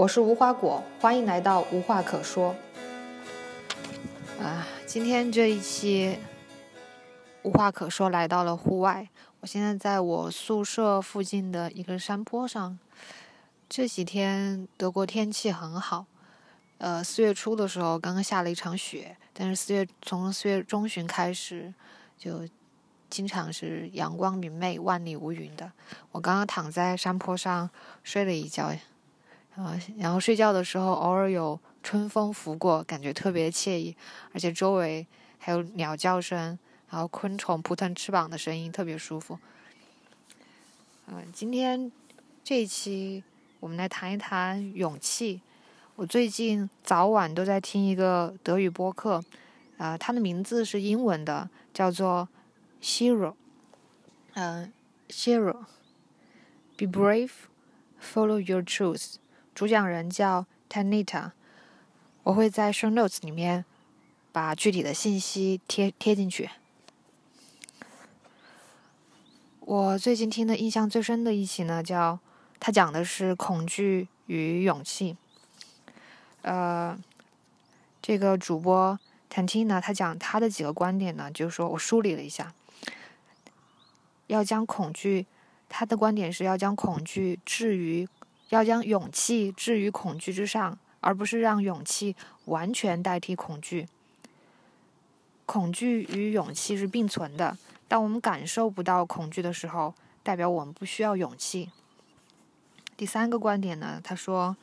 我是无花果，欢迎来到无话可说。啊，今天这一期无话可说来到了户外，我现在在我宿舍附近的一个山坡上。这几天德国天气很好，呃，四月初的时候刚刚下了一场雪，但是四月从四月中旬开始就经常是阳光明媚、万里无云的。我刚刚躺在山坡上睡了一觉。啊，然后睡觉的时候偶尔有春风拂过，感觉特别惬意，而且周围还有鸟叫声，然后昆虫扑腾翅膀的声音，特别舒服。嗯，今天这一期我们来谈一谈勇气。我最近早晚都在听一个德语播客，啊，它的名字是英文的，叫做 Hero。嗯，Hero，Be brave，Follow your truth。主讲人叫 Tanita，我会在 Show Notes 里面把具体的信息贴贴进去。我最近听的印象最深的一期呢，叫他讲的是恐惧与勇气。呃，这个主播 Tantina 他讲他的几个观点呢，就是说我梳理了一下，要将恐惧，他的观点是要将恐惧置于。要将勇气置于恐惧之上，而不是让勇气完全代替恐惧。恐惧与勇气是并存的。当我们感受不到恐惧的时候，代表我们不需要勇气。第三个观点呢？他说，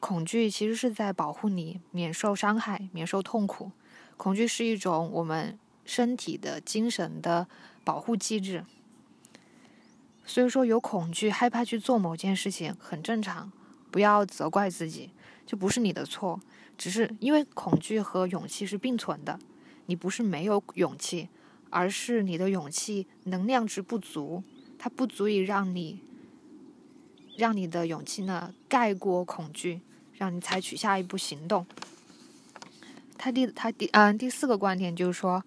恐惧其实是在保护你免受伤害、免受痛苦。恐惧是一种我们身体的精神的保护机制。所以说，有恐惧、害怕去做某件事情很正常，不要责怪自己，就不是你的错，只是因为恐惧和勇气是并存的，你不是没有勇气，而是你的勇气能量值不足，它不足以让你，让你的勇气呢盖过恐惧，让你采取下一步行动。他第他第嗯第四个观点就是说，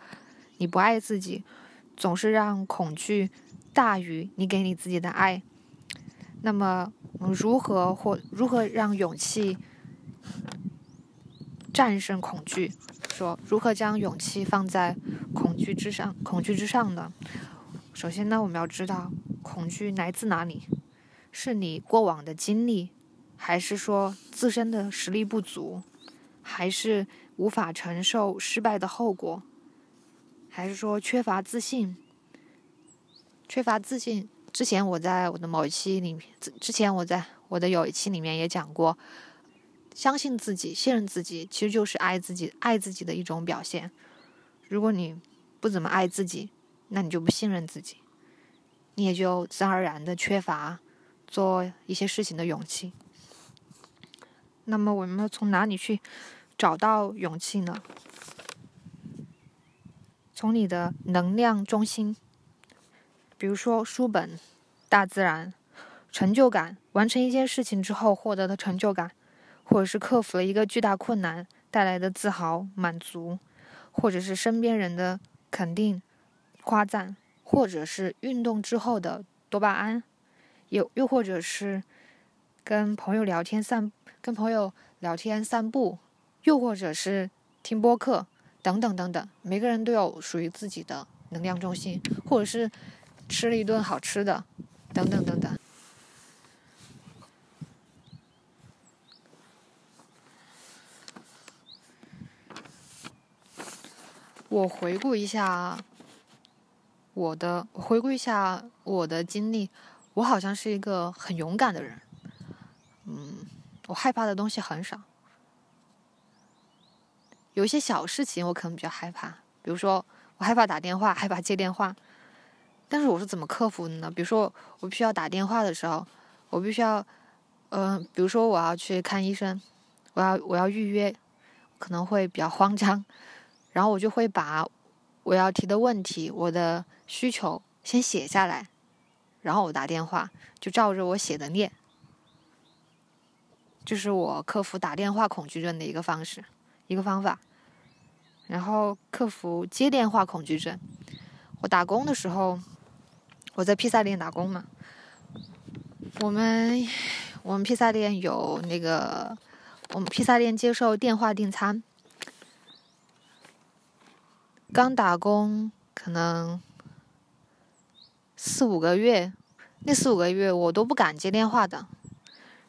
你不爱自己，总是让恐惧。大于你给你自己的爱，那么如何或如何让勇气战胜恐惧？说如何将勇气放在恐惧之上？恐惧之上呢？首先呢，我们要知道恐惧来自哪里？是你过往的经历，还是说自身的实力不足，还是无法承受失败的后果，还是说缺乏自信？缺乏自信。之前我在我的某一期里面，之前我在我的有一期里面也讲过，相信自己、信任自己，其实就是爱自己、爱自己的一种表现。如果你不怎么爱自己，那你就不信任自己，你也就自然而然的缺乏做一些事情的勇气。那么，我们要从哪里去找到勇气呢？从你的能量中心。比如说书本、大自然、成就感，完成一件事情之后获得的成就感，或者是克服了一个巨大困难带来的自豪满足，或者是身边人的肯定、夸赞，或者是运动之后的多巴胺，又又或者是跟朋友聊天散、跟朋友聊天散步，又或者是听播客等等等等。每个人都有属于自己的能量中心，或者是。吃了一顿好吃的，等等等等。我回顾一下我的，回顾一下我的经历，我好像是一个很勇敢的人。嗯，我害怕的东西很少，有一些小事情我可能比较害怕，比如说我害怕打电话，害怕接电话。但是我是怎么克服的呢？比如说，我必须要打电话的时候，我必须要，嗯，比如说我要去看医生，我要我要预约，可能会比较慌张，然后我就会把我要提的问题、我的需求先写下来，然后我打电话就照着我写的念，这是我克服打电话恐惧症的一个方式，一个方法。然后克服接电话恐惧症，我打工的时候。我在披萨店打工嘛，我们我们披萨店有那个，我们披萨店接受电话订餐。刚打工可能四五个月，那四五个月我都不敢接电话的。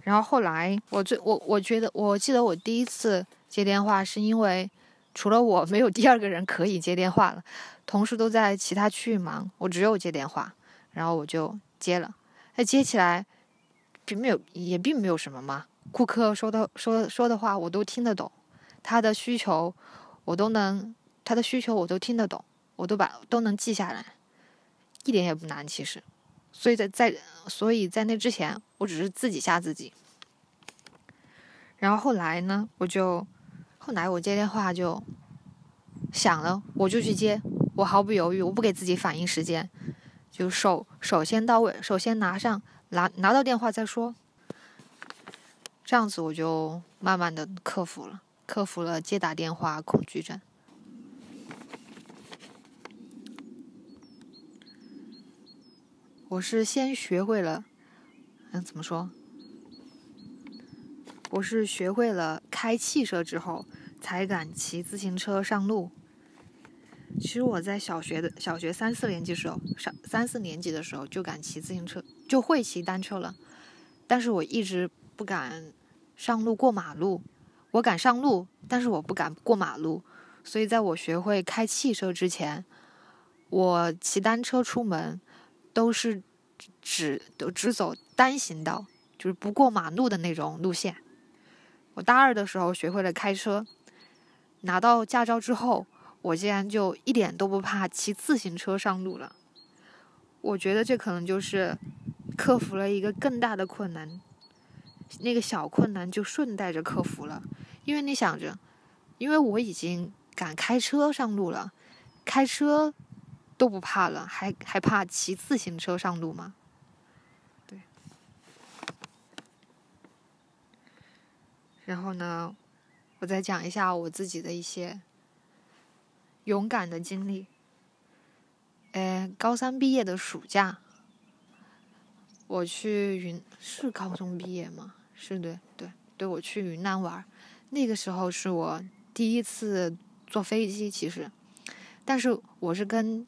然后后来我最我我觉得我记得我第一次接电话是因为除了我没有第二个人可以接电话了，同事都在其他区域忙，我只有接电话，然后我就接了。那接起来并没有也并没有什么嘛，顾客说的说说的话我都听得懂，他的需求我都能他的需求我都听得懂，我都把都能记下来，一点也不难其实。所以在在所以在那之前，我只是自己吓自己。然后后来呢，我就后来我接电话就响了，我就去接，我毫不犹豫，我不给自己反应时间，就手首先到位，首先拿上拿拿到电话再说。这样子我就慢慢的克服了，克服了接打电话恐惧症。我是先学会了，嗯，怎么说？我是学会了开汽车之后，才敢骑自行车上路。其实我在小学的小学三四年级时候，上三四年级的时候就敢骑自行车，就会骑单车了。但是我一直不敢上路过马路。我敢上路，但是我不敢过马路。所以在我学会开汽车之前，我骑单车出门。都是只都只走单行道，就是不过马路的那种路线。我大二的时候学会了开车，拿到驾照之后，我竟然就一点都不怕骑自行车上路了。我觉得这可能就是克服了一个更大的困难，那个小困难就顺带着克服了。因为你想着，因为我已经敢开车上路了，开车。都不怕了，还还怕骑自行车上路吗？然后呢，我再讲一下我自己的一些勇敢的经历。哎，高三毕业的暑假，我去云是高中毕业吗？是对对对，我去云南玩，那个时候是我第一次坐飞机，其实，但是我是跟。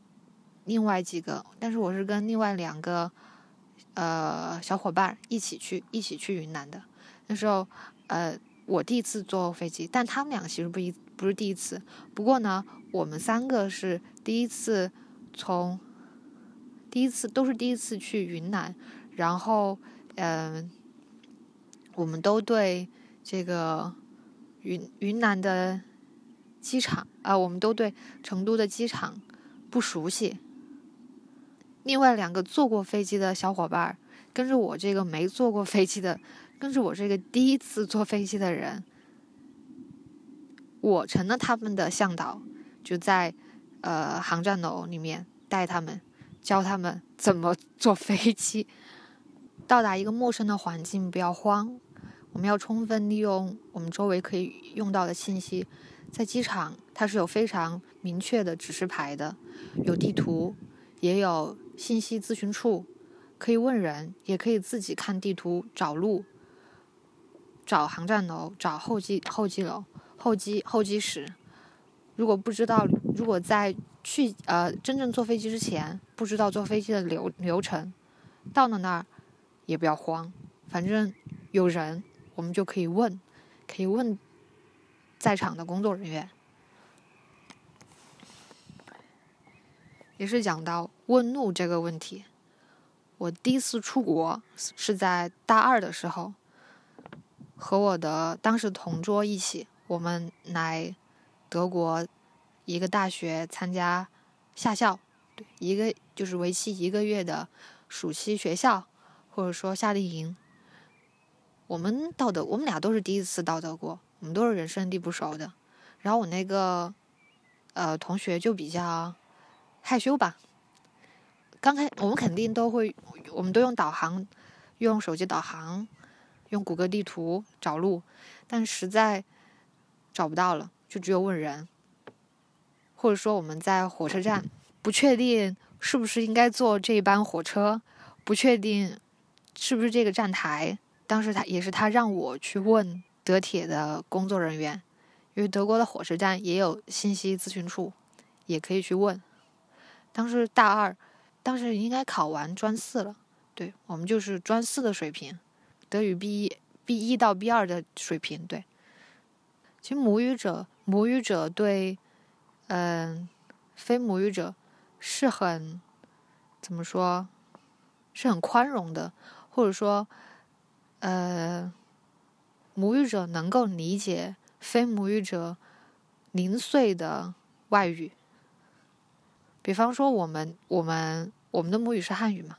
另外几个，但是我是跟另外两个呃小伙伴一起去一起去云南的。那时候，呃，我第一次坐飞机，但他们两个其实不一不是第一次。不过呢，我们三个是第一次从第一次都是第一次去云南，然后嗯，我们都对这个云云南的机场啊，我们都对成都的机场不熟悉。另外两个坐过飞机的小伙伴跟着我这个没坐过飞机的，跟着我这个第一次坐飞机的人，我成了他们的向导，就在呃航站楼里面带他们，教他们怎么坐飞机。到达一个陌生的环境，不要慌，我们要充分利用我们周围可以用到的信息。在机场，它是有非常明确的指示牌的，有地图，也有。信息咨询处可以问人，也可以自己看地图找路，找航站楼，找候机候机楼、候机候机室。如果不知道，如果在去呃真正坐飞机之前不知道坐飞机的流流程，到了那儿也不要慌，反正有人，我们就可以问，可以问在场的工作人员。也是讲到问路这个问题。我第一次出国是在大二的时候，和我的当时同桌一起，我们来德国一个大学参加夏校，对，一个就是为期一个月的暑期学校，或者说夏令营。我们到德，我们俩都是第一次到德国，我们都是人生地不熟的。然后我那个呃同学就比较。害羞吧？刚开我们肯定都会，我们都用导航，用手机导航，用谷歌地图找路，但实在找不到了，就只有问人，或者说我们在火车站不确定是不是应该坐这班火车，不确定是不是这个站台，当时他也是他让我去问德铁的工作人员，因为德国的火车站也有信息咨询处，也可以去问。当时大二，当时应该考完专四了，对我们就是专四的水平，德语 B 一 B 一到 B 二的水平。对，其实母语者母语者对，嗯，非母语者是很怎么说，是很宽容的，或者说。呃，母语者能够理解非母语者零碎的外语。比方说，我们我们我们的母语是汉语嘛，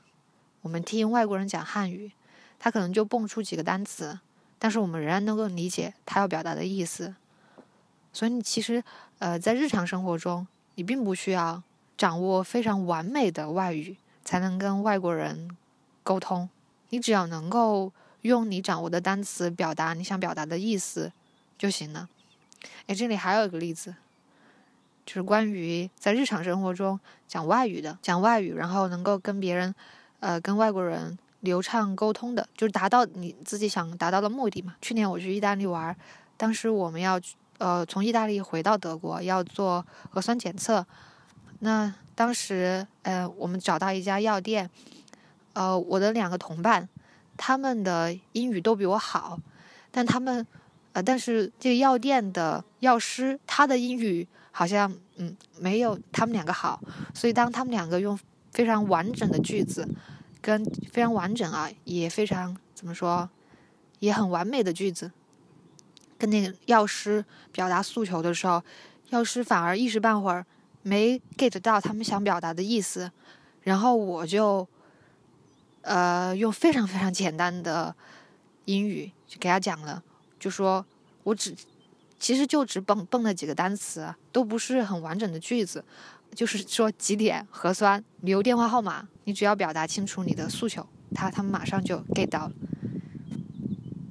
我们听外国人讲汉语，他可能就蹦出几个单词，但是我们仍然能够理解他要表达的意思。所以，你其实呃，在日常生活中，你并不需要掌握非常完美的外语才能跟外国人沟通，你只要能够。用你掌握的单词表达你想表达的意思就行了。哎，这里还有一个例子，就是关于在日常生活中讲外语的，讲外语然后能够跟别人，呃，跟外国人流畅沟通的，就是达到你自己想达到的目的嘛。去年我去意大利玩，当时我们要呃从意大利回到德国要做核酸检测，那当时呃我们找到一家药店，呃我的两个同伴。他们的英语都比我好，但他们，呃，但是这个药店的药师，他的英语好像，嗯，没有他们两个好。所以当他们两个用非常完整的句子，跟非常完整啊，也非常怎么说，也很完美的句子，跟那个药师表达诉求的时候，药师反而一时半会儿没 get 到他们想表达的意思，然后我就。呃，用非常非常简单的英语就给他讲了，就说我只其实就只蹦蹦了几个单词，都不是很完整的句子，就是说几点核酸留电话号码，你只要表达清楚你的诉求，他他们马上就 get 到了。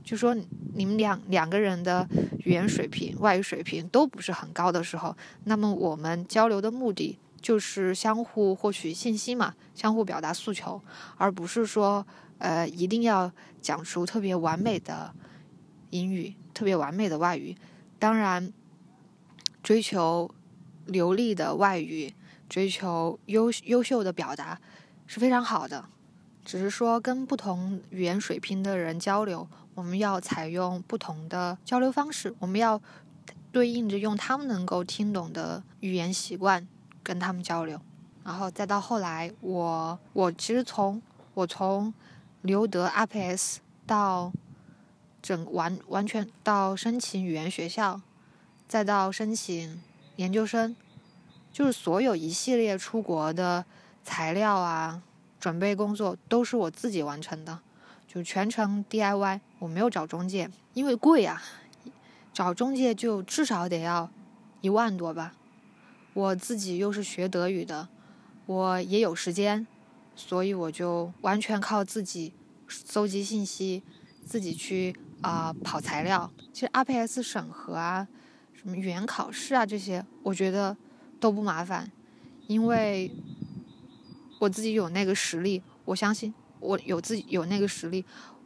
就说你们两两个人的语言水平、外语水平都不是很高的时候，那么我们交流的目的。就是相互获取信息嘛，相互表达诉求，而不是说，呃，一定要讲出特别完美的英语、特别完美的外语。当然，追求流利的外语、追求优优秀的表达是非常好的。只是说，跟不同语言水平的人交流，我们要采用不同的交流方式，我们要对应着用他们能够听懂的语言习惯。跟他们交流，然后再到后来，我我其实从我从留德 RPS 到整完完全到申请语言学校，再到申请研究生，就是所有一系列出国的材料啊，准备工作都是我自己完成的，就全程 DIY，我没有找中介，因为贵啊，找中介就至少得要一万多吧。我自己又是学德语的，我也有时间，所以我就完全靠自己搜集信息，自己去啊跑材料。其实 RPS 审核啊，语言考试啊这些，我觉得都不麻烦，因为我自己有那个实力，我相信我有自己有那个实力，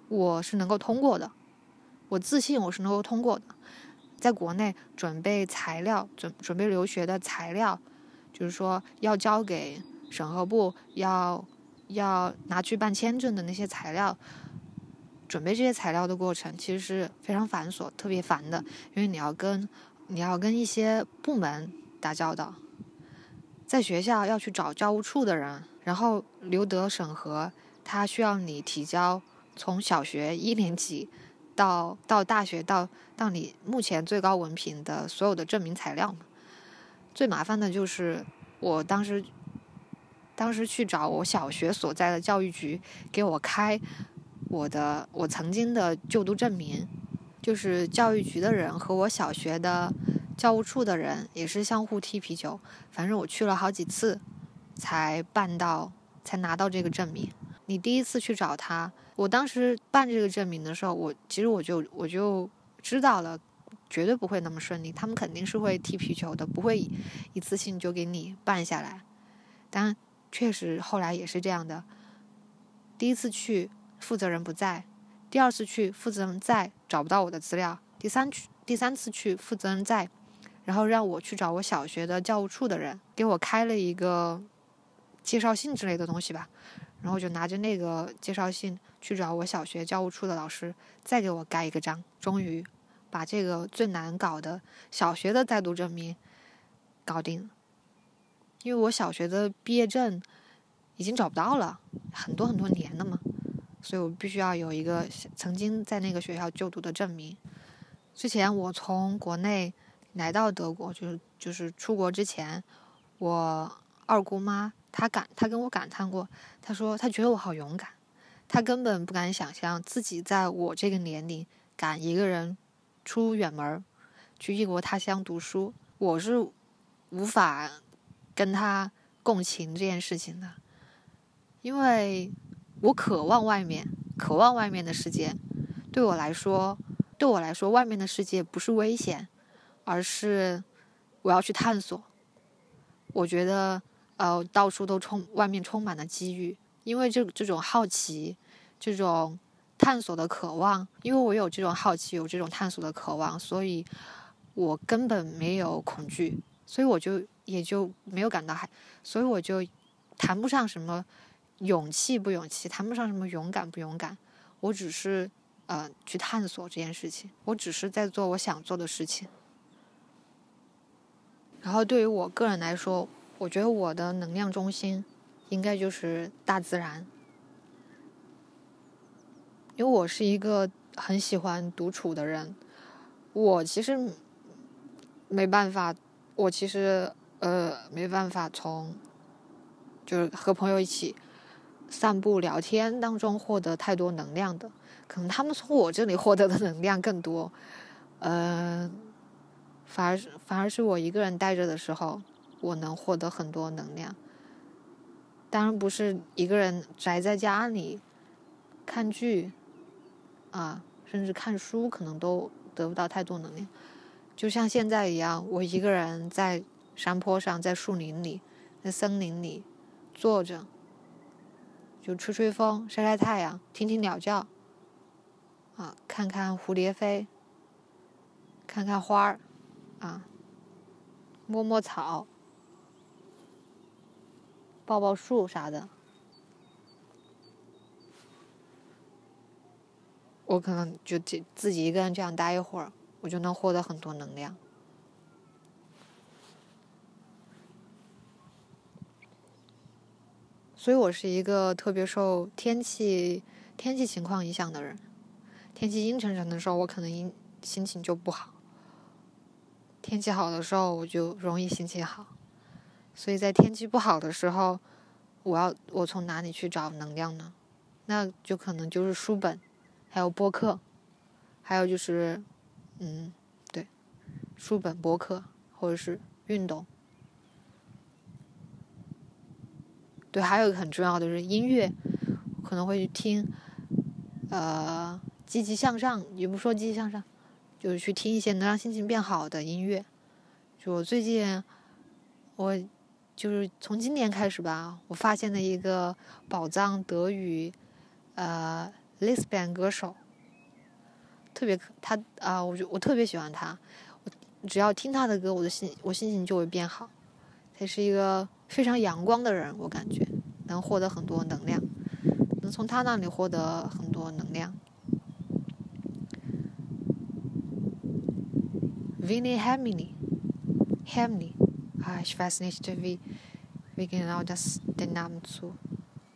我是能够通过的，我自信我是能够通过的。在国内准备材料，准准备留学的材料，就是说要交给审核部，要要拿去办签证的那些材料，准备这些材料的过程其实是非常繁琐、特别烦的，因为你要跟你要跟一些部门打交道，在学校要去找教务处的人，然后留德审核，他需要你提交从小学一年级。到到大学到到你目前最高文凭的所有的证明材料，最麻烦的就是我当时当时去找我小学所在的教育局给我开我的我曾经的就读证明，就是教育局的人和我小学的教务处的人也是相互踢皮球，反正我去了好几次才办到才拿到这个证明。你第一次去找他。我当时办这个证明的时候，我其实我就我就知道了，绝对不会那么顺利，他们肯定是会踢皮球的，不会一次性就给你办下来。但确实后来也是这样的，第一次去负责人不在，第二次去，负责人在找不到我的资料；第三去，第三次去，负责人在，然后让我去找我小学的教务处的人，给我开了一个介绍信之类的东西吧。然后就拿着那个介绍信去找我小学教务处的老师，再给我盖一个章。终于把这个最难搞的小学的在读证明搞定。因为我小学的毕业证已经找不到了，很多很多年了嘛，所以我必须要有一个曾经在那个学校就读的证明。之前我从国内来到德国，就是就是出国之前，我二姑妈。她感，她跟我感叹过，她说她觉得我好勇敢，她根本不敢想象自己在我这个年龄敢一个人出远门去异国他乡读书，我是无法跟他共情这件事情的，因为我渴望外面，渴望外面的世界，对我来说，对我来说，外面的世界不是危险，而是我要去探索，我觉得。呃，到处都充，外面充满了机遇，因为这这种好奇，这种探索的渴望，因为我有这种好奇，有这种探索的渴望，所以我根本没有恐惧，所以我就也就没有感到害，所以我就谈不上什么勇气不勇气，谈不上什么勇敢不勇敢，我只是呃去探索这件事情，我只是在做我想做的事情，然后对于我个人来说。我觉得我的能量中心应该就是大自然，因为我是一个很喜欢独处的人。我其实没办法，我其实呃没办法从就是和朋友一起散步聊天当中获得太多能量的，可能他们从我这里获得的能量更多。呃，反而是反而是我一个人待着的时候。我能获得很多能量，当然不是一个人宅在家里看剧啊，甚至看书，可能都得不到太多能量。就像现在一样，我一个人在山坡上，在树林里，在森林里坐着，就吹吹风，晒晒太阳，听听鸟叫，啊，看看蝴蝶飞，看看花儿，啊，摸摸草。抱抱树啥的，我可能就自自己一个人这样待一会儿，我就能获得很多能量。所以我是一个特别受天气天气情况影响的人。天气阴沉沉的时候，我可能心心情就不好；天气好的时候，我就容易心情好。所以在天气不好的时候，我要我从哪里去找能量呢？那就可能就是书本，还有播客，还有就是，嗯，对，书本、播客，或者是运动。对，还有一个很重要的是音乐，可能会去听，呃，积极向上，也不说积极向上，就是去听一些能让心情变好的音乐。就我最近，我。就是从今年开始吧，我发现了一个宝藏德语，呃，Lesbian 歌手，特别他啊，我就我特别喜欢他，我只要听他的歌，我的心我心情就会变好。他是一个非常阳光的人，我感觉能获得很多能量，能从他那里获得很多能量。Vinny Hamini，Hamini。Ah, ich weiß nicht, wie, wie genau das den Namen zu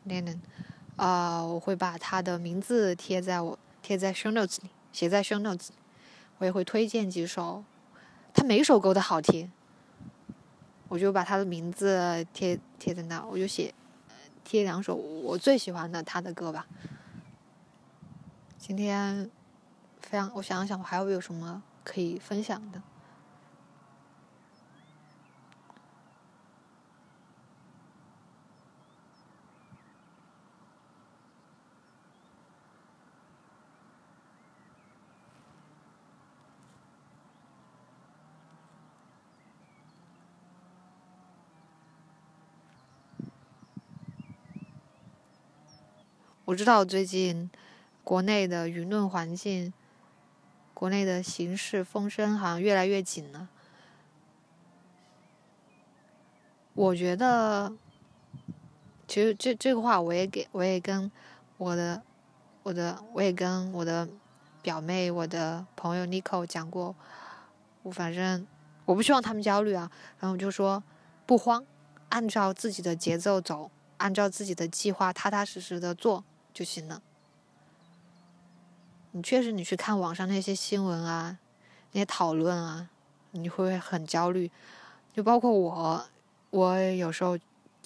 nennen. 啊，我会把他的名字贴在我贴在 show notes 里，写在 show notes 里。我也会推荐几首，他每首歌都好听。我就把他的名字贴贴在那，我就写贴两首我最喜欢的他的歌吧。今天非常，我想想，我还有有什么可以分享的？我知道最近，国内的舆论环境，国内的形势风声好像越来越紧了。我觉得，其实这这个话我也给我也跟我的我的我也跟我的表妹、我的朋友 Nico 讲过。我反正我不希望他们焦虑啊，然后我就说不慌，按照自己的节奏走。按照自己的计划踏踏实实的做就行了。你确实，你去看网上那些新闻啊，那些讨论啊，你会很焦虑。就包括我，我有时候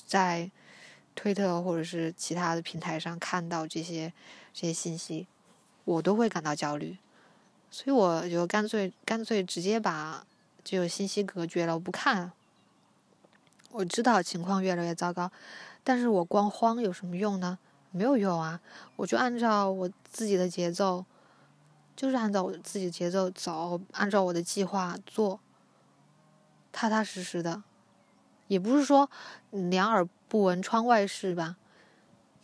在推特或者是其他的平台上看到这些这些信息，我都会感到焦虑。所以我就干脆干脆直接把这个信息隔绝了，我不看。我知道情况越来越糟糕。但是我光慌有什么用呢？没有用啊！我就按照我自己的节奏，就是按照我自己的节奏走，按照我的计划做，踏踏实实的。也不是说两耳不闻窗外事吧，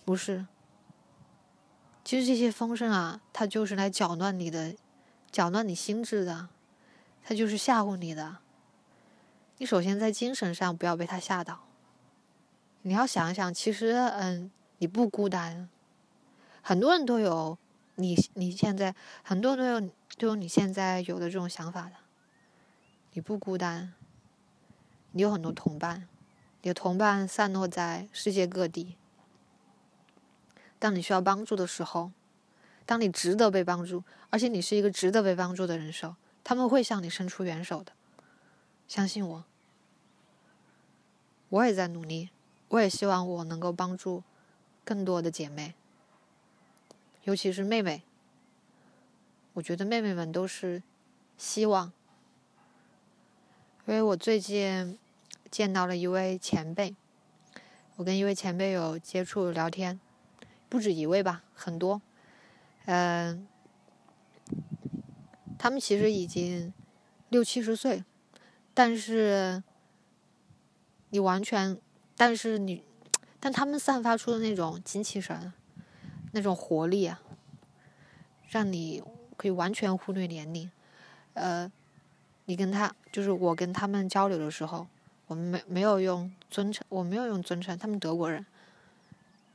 不是。其实这些风声啊，它就是来搅乱你的，搅乱你心智的，它就是吓唬你的。你首先在精神上不要被它吓到。你要想一想，其实，嗯，你不孤单，很多人都有你你现在很多人都有都有你现在有的这种想法的，你不孤单，你有很多同伴，你的同伴散落在世界各地。当你需要帮助的时候，当你值得被帮助，而且你是一个值得被帮助的人时候，他们会向你伸出援手的，相信我，我也在努力。我也希望我能够帮助更多的姐妹，尤其是妹妹。我觉得妹妹们都是希望，因为我最近见到了一位前辈，我跟一位前辈有接触聊天，不止一位吧，很多。嗯，他们其实已经六七十岁，但是你完全。但是你，但他们散发出的那种精气神，那种活力啊，让你可以完全忽略年龄。呃，你跟他就是我跟他们交流的时候，我们没没有用尊称，我没有用尊称，他们德国人，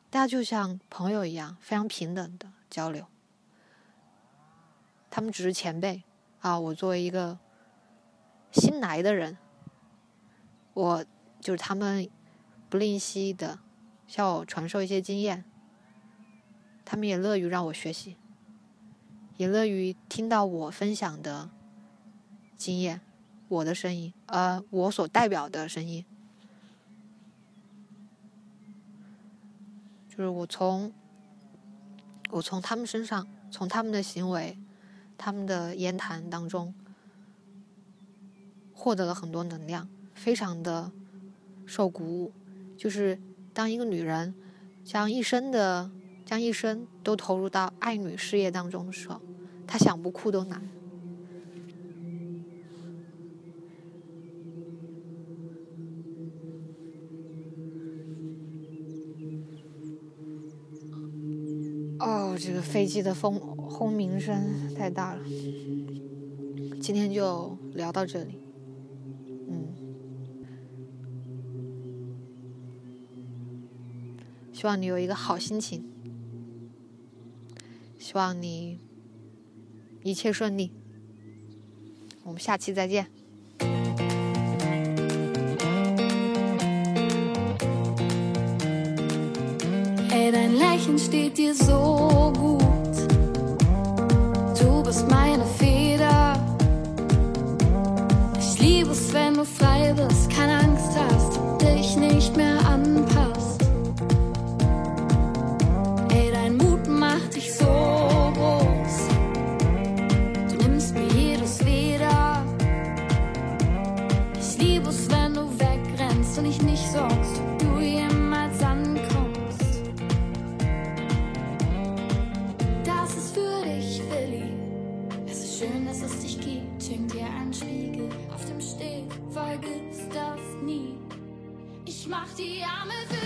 大家就像朋友一样，非常平等的交流。他们只是前辈啊，我作为一个新来的人，我就是他们。不吝惜的向我传授一些经验，他们也乐于让我学习，也乐于听到我分享的经验，我的声音，呃，我所代表的声音，就是我从我从他们身上，从他们的行为、他们的言谈当中，获得了很多能量，非常的受鼓舞。就是当一个女人将一生的将一生都投入到爱女事业当中的时候，她想不哭都难。哦，这个飞机的风轰鸣声太大了。今天就聊到这里。希望你有一个好心情，希望你一切顺利。我们下期再见。vergiss das nie. Ich mach thirsty, I'm a.